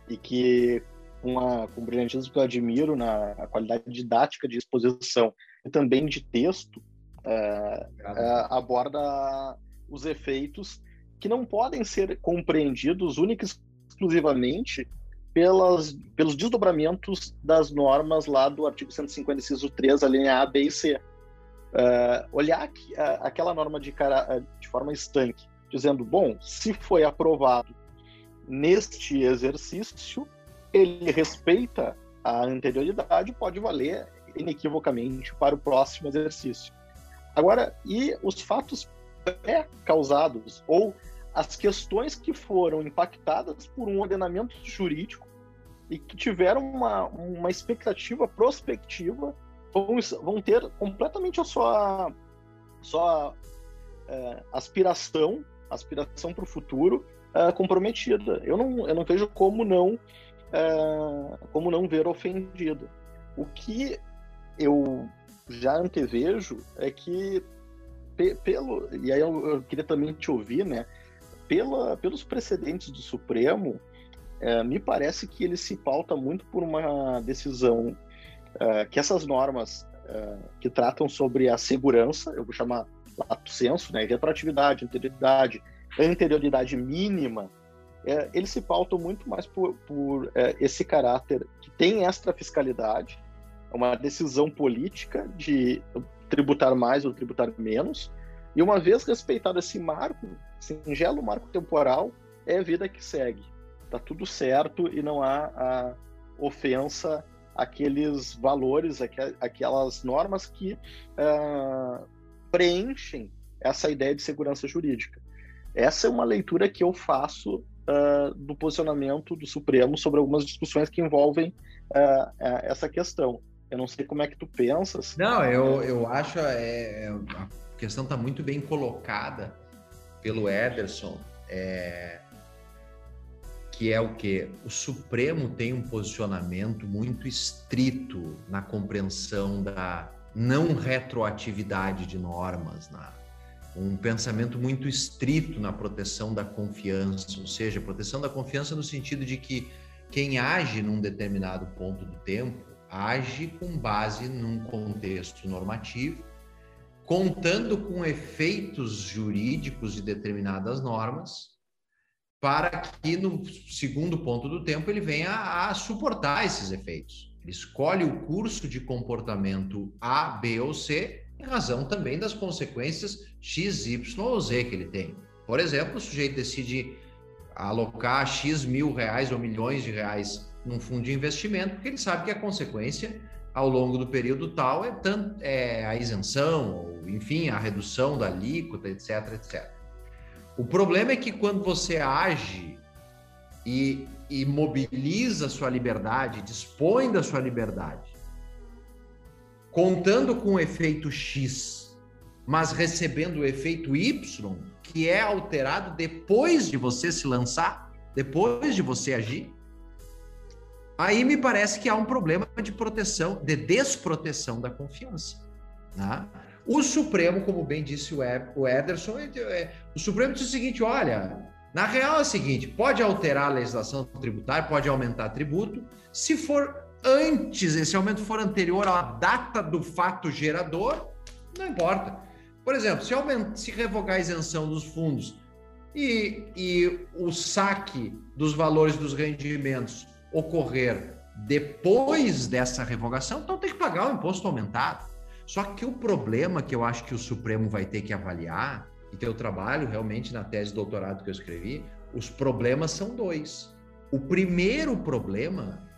Speaker 3: e que com, a, com o brilhantismo que eu admiro na qualidade didática de exposição e também de texto, é, é, aborda os efeitos que não podem ser compreendidos única e exclusivamente pelas, pelos desdobramentos das normas lá do artigo 150, inciso 3, a linha A, B e C. Uh, olhar aqui, uh, aquela norma de, cara, uh, de forma estanque, dizendo, bom, se foi aprovado neste exercício, ele respeita a anterioridade, pode valer inequivocamente para o próximo exercício. Agora, e os fatos pré-causados ou as questões que foram impactadas por um ordenamento jurídico e que tiveram uma, uma expectativa prospectiva vão, vão ter completamente a sua, sua é, aspiração, aspiração para o futuro é, comprometida. Eu não, eu não vejo como não, é, como não ver ofendida. O que eu já antevejo é que pelo e aí eu, eu queria também te ouvir, né? pela, pelos precedentes do Supremo, é, me parece que ele se pauta muito por uma decisão é, que essas normas é, que tratam sobre a segurança, eu vou chamar lato senso, né, retroatividade, anterioridade, anterioridade mínima, é, eles se pautam muito mais por, por é, esse caráter que tem extrafiscalidade, uma decisão política de tributar mais ou tributar menos, e uma vez respeitado esse marco, singelo marco temporal, é a vida que segue. Tá tudo certo e não há a ofensa àqueles valores, aquelas normas que uh, preenchem essa ideia de segurança jurídica. Essa é uma leitura que eu faço uh, do posicionamento do Supremo sobre algumas discussões que envolvem uh, essa questão. Eu não sei como é que tu pensas.
Speaker 2: Não, eu, eu acho é, é a questão está muito bem colocada pelo Ederson, é, que é o que? O Supremo tem um posicionamento muito estrito na compreensão da não retroatividade de normas, na, um pensamento muito estrito na proteção da confiança, ou seja, proteção da confiança no sentido de que quem age num determinado ponto do tempo age com base num contexto normativo contando com efeitos jurídicos de determinadas normas, para que no segundo ponto do tempo ele venha a, suportar esses efeitos. Ele escolhe o curso de comportamento A, B ou C, em razão também das consequências X, Y ou Z que ele tem. Por exemplo, o sujeito decide alocar X mil reais ou milhões de reais num fundo de investimento, porque ele sabe que a consequência ao longo do período tal é, tanto, é a isenção, ou, enfim, a redução da alíquota, etc, etc. O problema é que quando você age e, e mobiliza sua liberdade, dispõe da sua liberdade, contando com o efeito X, mas recebendo o efeito Y, que é alterado depois de você se lançar, depois de você agir, Aí me parece que há um problema de proteção, de desproteção da confiança. Né? O Supremo, como bem disse o Ederson, é, o Supremo disse o seguinte: olha, na real é o seguinte: pode alterar a legislação tributária, pode aumentar tributo, se for antes, esse aumento for anterior à data do fato gerador, não importa. Por exemplo, se, aumenta, se revogar a isenção dos fundos e, e o saque dos valores dos rendimentos ocorrer depois dessa revogação, então tem que pagar o imposto aumentado. Só que o problema que eu acho que o Supremo vai ter que avaliar, e que eu trabalho realmente na tese de doutorado que eu escrevi, os problemas são dois. O primeiro problema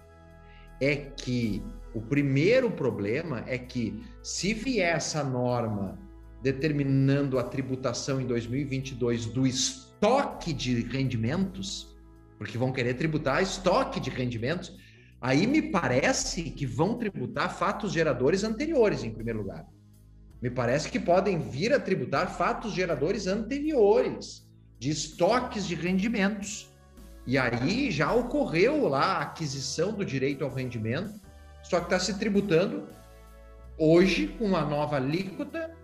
Speaker 2: é que o primeiro problema é que se vier essa norma determinando a tributação em 2022 do estoque de rendimentos, porque vão querer tributar estoque de rendimentos. Aí me parece que vão tributar fatos geradores anteriores, em primeiro lugar. Me parece que podem vir a tributar fatos geradores anteriores, de estoques de rendimentos. E aí já ocorreu lá a aquisição do direito ao rendimento, só que está se tributando hoje, com a nova alíquota,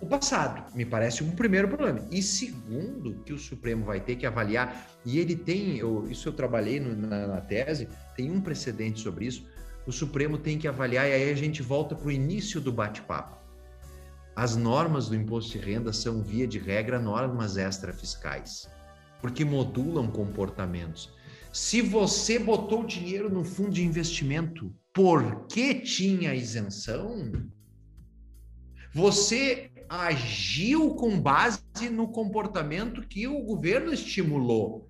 Speaker 2: o passado. Me parece um primeiro problema. E segundo, que o Supremo vai ter que avaliar, e ele tem, eu, isso eu trabalhei no, na, na tese, tem um precedente sobre isso. O Supremo tem que avaliar, e aí a gente volta para o início do bate-papo. As normas do imposto de renda são, via de regra, normas extrafiscais, porque modulam comportamentos. Se você botou dinheiro no fundo de investimento porque tinha isenção, você agiu com base no comportamento que o governo estimulou.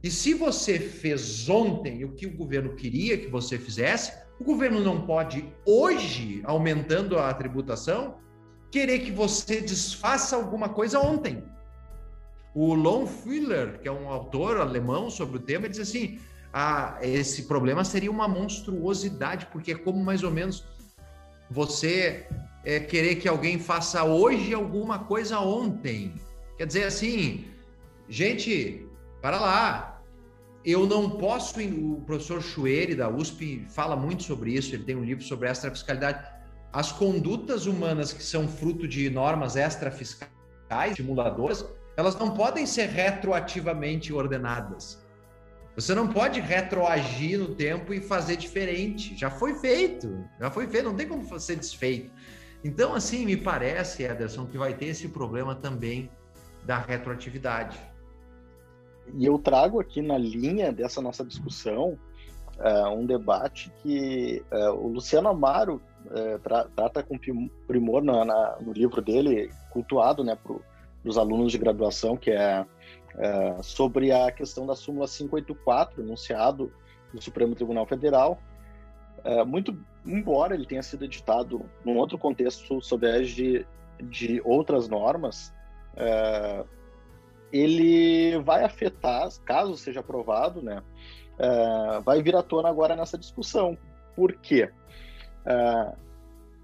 Speaker 2: E se você fez ontem o que o governo queria que você fizesse, o governo não pode, hoje, aumentando a tributação, querer que você desfaça alguma coisa ontem. O Lon Fuller, que é um autor alemão sobre o tema, diz assim: ah, esse problema seria uma monstruosidade, porque é como mais ou menos você é, querer que alguém faça hoje alguma coisa ontem. Quer dizer assim, gente, para lá. Eu não posso. O professor Chueri, da USP, fala muito sobre isso. Ele tem um livro sobre extrafiscalidade. As condutas humanas que são fruto de normas extrafiscais, estimuladoras, elas não podem ser retroativamente ordenadas. Você não pode retroagir no tempo e fazer diferente. Já foi feito, já foi feito, não tem como ser desfeito. Então, assim, me parece, Ederson, que vai ter esse problema também da retroatividade.
Speaker 3: E eu trago aqui na linha dessa nossa discussão uh, um debate que uh, o Luciano Amaro uh, tra trata com primor na, na, no livro dele, cultuado né, para os alunos de graduação, que é sobre a questão da súmula 584, enunciado do Supremo Tribunal Federal, muito embora ele tenha sido editado num outro contexto sob a de, de outras normas, é, ele vai afetar, caso seja aprovado, né, é, vai vir à tona agora nessa discussão. Por quê? É,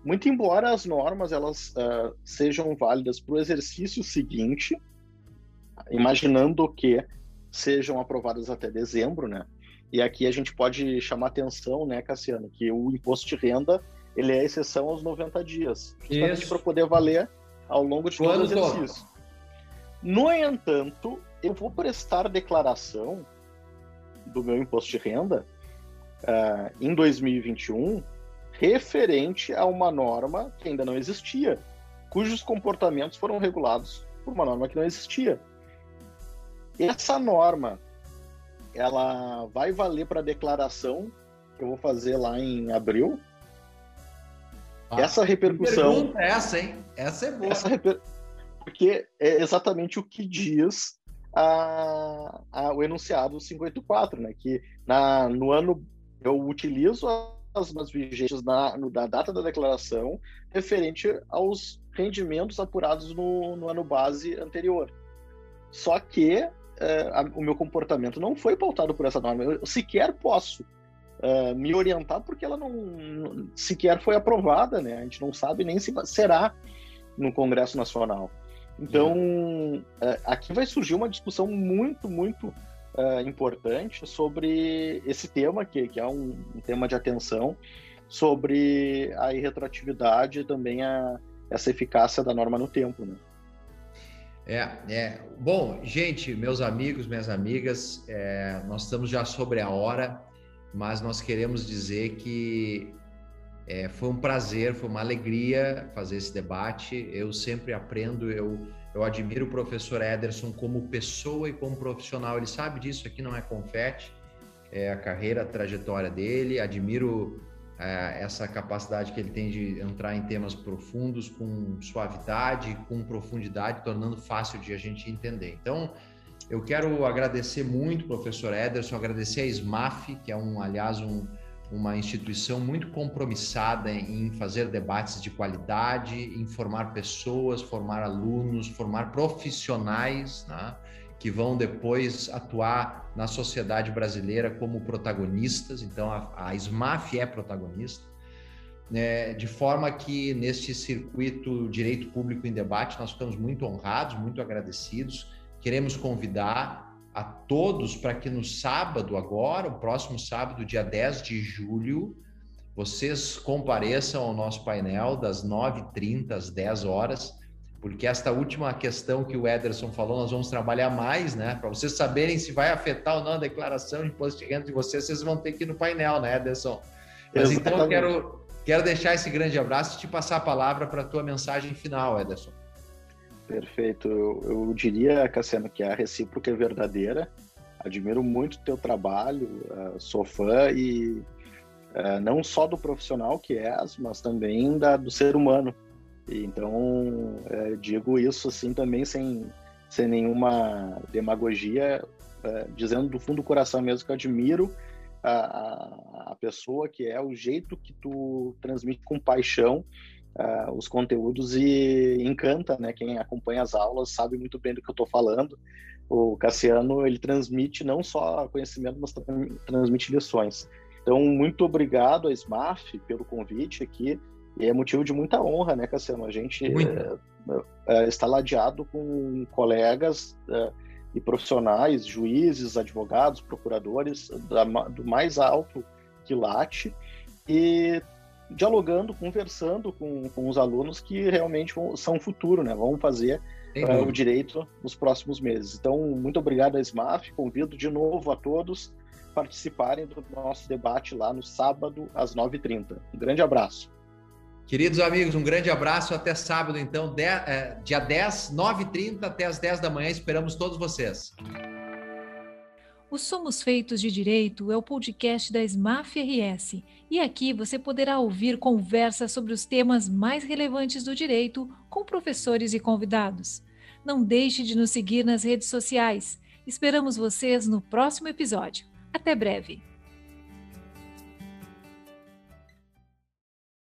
Speaker 3: muito embora as normas elas é, sejam válidas para o exercício seguinte, imaginando que sejam aprovadas até dezembro, né? E aqui a gente pode chamar atenção, né, Cassiano, que o imposto de renda ele é exceção aos 90 dias, justamente para poder valer ao longo de todo o exercício. No entanto, eu vou prestar declaração do meu imposto de renda uh, em 2021 referente a uma norma que ainda não existia, cujos comportamentos foram regulados por uma norma que não existia. Essa norma ela vai valer para a declaração que eu vou fazer lá em abril. Ah, essa repercussão.
Speaker 2: Pergunta é essa, hein? Essa é boa. Essa
Speaker 3: reper... Porque é exatamente o que diz a, a, o enunciado 584, né? Que na, no ano eu utilizo as normas vigentes na, no, da data da declaração referente aos rendimentos apurados no, no ano base anterior. Só que é, a, o meu comportamento não foi pautado por essa norma. Eu sequer posso uh, me orientar porque ela não, não, sequer foi aprovada, né? A gente não sabe nem se será no Congresso Nacional. Então, uh, aqui vai surgir uma discussão muito, muito uh, importante sobre esse tema, que, que é um, um, tema de atenção, sobre a irretroatividade e também a, essa eficácia da norma no tempo, né?
Speaker 2: É, é. Bom, gente, meus amigos, minhas amigas, é, nós estamos já sobre a hora, mas nós queremos dizer que é, foi um prazer, foi uma alegria fazer esse debate. Eu sempre aprendo, eu, eu admiro o professor Ederson como pessoa e como profissional. Ele sabe disso, aqui não é confete, é a carreira, a trajetória dele. Admiro essa capacidade que ele tem de entrar em temas profundos com suavidade, com profundidade, tornando fácil de a gente entender. Então, eu quero agradecer muito, professor Ederson, agradecer a SMAF, que é um, aliás, um, uma instituição muito compromissada em fazer debates de qualidade, em formar pessoas, formar alunos, formar profissionais, né? Que vão depois atuar na sociedade brasileira como protagonistas. Então, a, a SMAF é protagonista. Né, de forma que neste circuito Direito Público em Debate nós ficamos muito honrados, muito agradecidos. Queremos convidar a todos para que no sábado, agora, o próximo sábado, dia 10 de julho, vocês compareçam ao nosso painel das 9h30 às 10 horas, porque esta última questão que o Ederson falou, nós vamos trabalhar mais, né? Para vocês saberem se vai afetar ou não a declaração de imposto de renda de vocês, vocês vão ter que ir no painel, né, Ederson? Mas Exatamente. então eu quero, quero deixar esse grande abraço e te passar a palavra para a tua mensagem final, Ederson.
Speaker 3: Perfeito. Eu, eu diria, Cassiano, que a recíproca é verdadeira. Admiro muito o teu trabalho, uh, sou fã e uh, não só do profissional que és, mas também da, do ser humano. Então, uh, digo isso assim também sem, sem nenhuma demagogia, dizendo do fundo do coração mesmo que eu admiro a, a pessoa que é, o jeito que tu transmite com paixão uh, os conteúdos e encanta, né? Quem acompanha as aulas sabe muito bem do que eu estou falando. O Cassiano ele transmite não só conhecimento, mas também transmite lições. Então, muito obrigado a SMAF pelo convite aqui. E é motivo de muita honra, né, Cassiano? A gente é, é, está ladeado com colegas é, e profissionais, juízes, advogados, procuradores da, do mais alto quilate e dialogando, conversando com, com os alunos que realmente vão, são o futuro, né? Vão fazer uh, o direito nos próximos meses. Então, muito obrigado a SMAF, convido de novo a todos participarem do nosso debate lá no sábado às 9h30. Um grande abraço.
Speaker 2: Queridos amigos, um grande abraço. Até sábado, então, é, dia 10, 9h30 até as 10 da manhã. Esperamos todos vocês.
Speaker 1: O Somos Feitos de Direito é o podcast da SMAF RS e aqui você poderá ouvir conversas sobre os temas mais relevantes do direito com professores e convidados. Não deixe de nos seguir nas redes sociais. Esperamos vocês no próximo episódio. Até breve!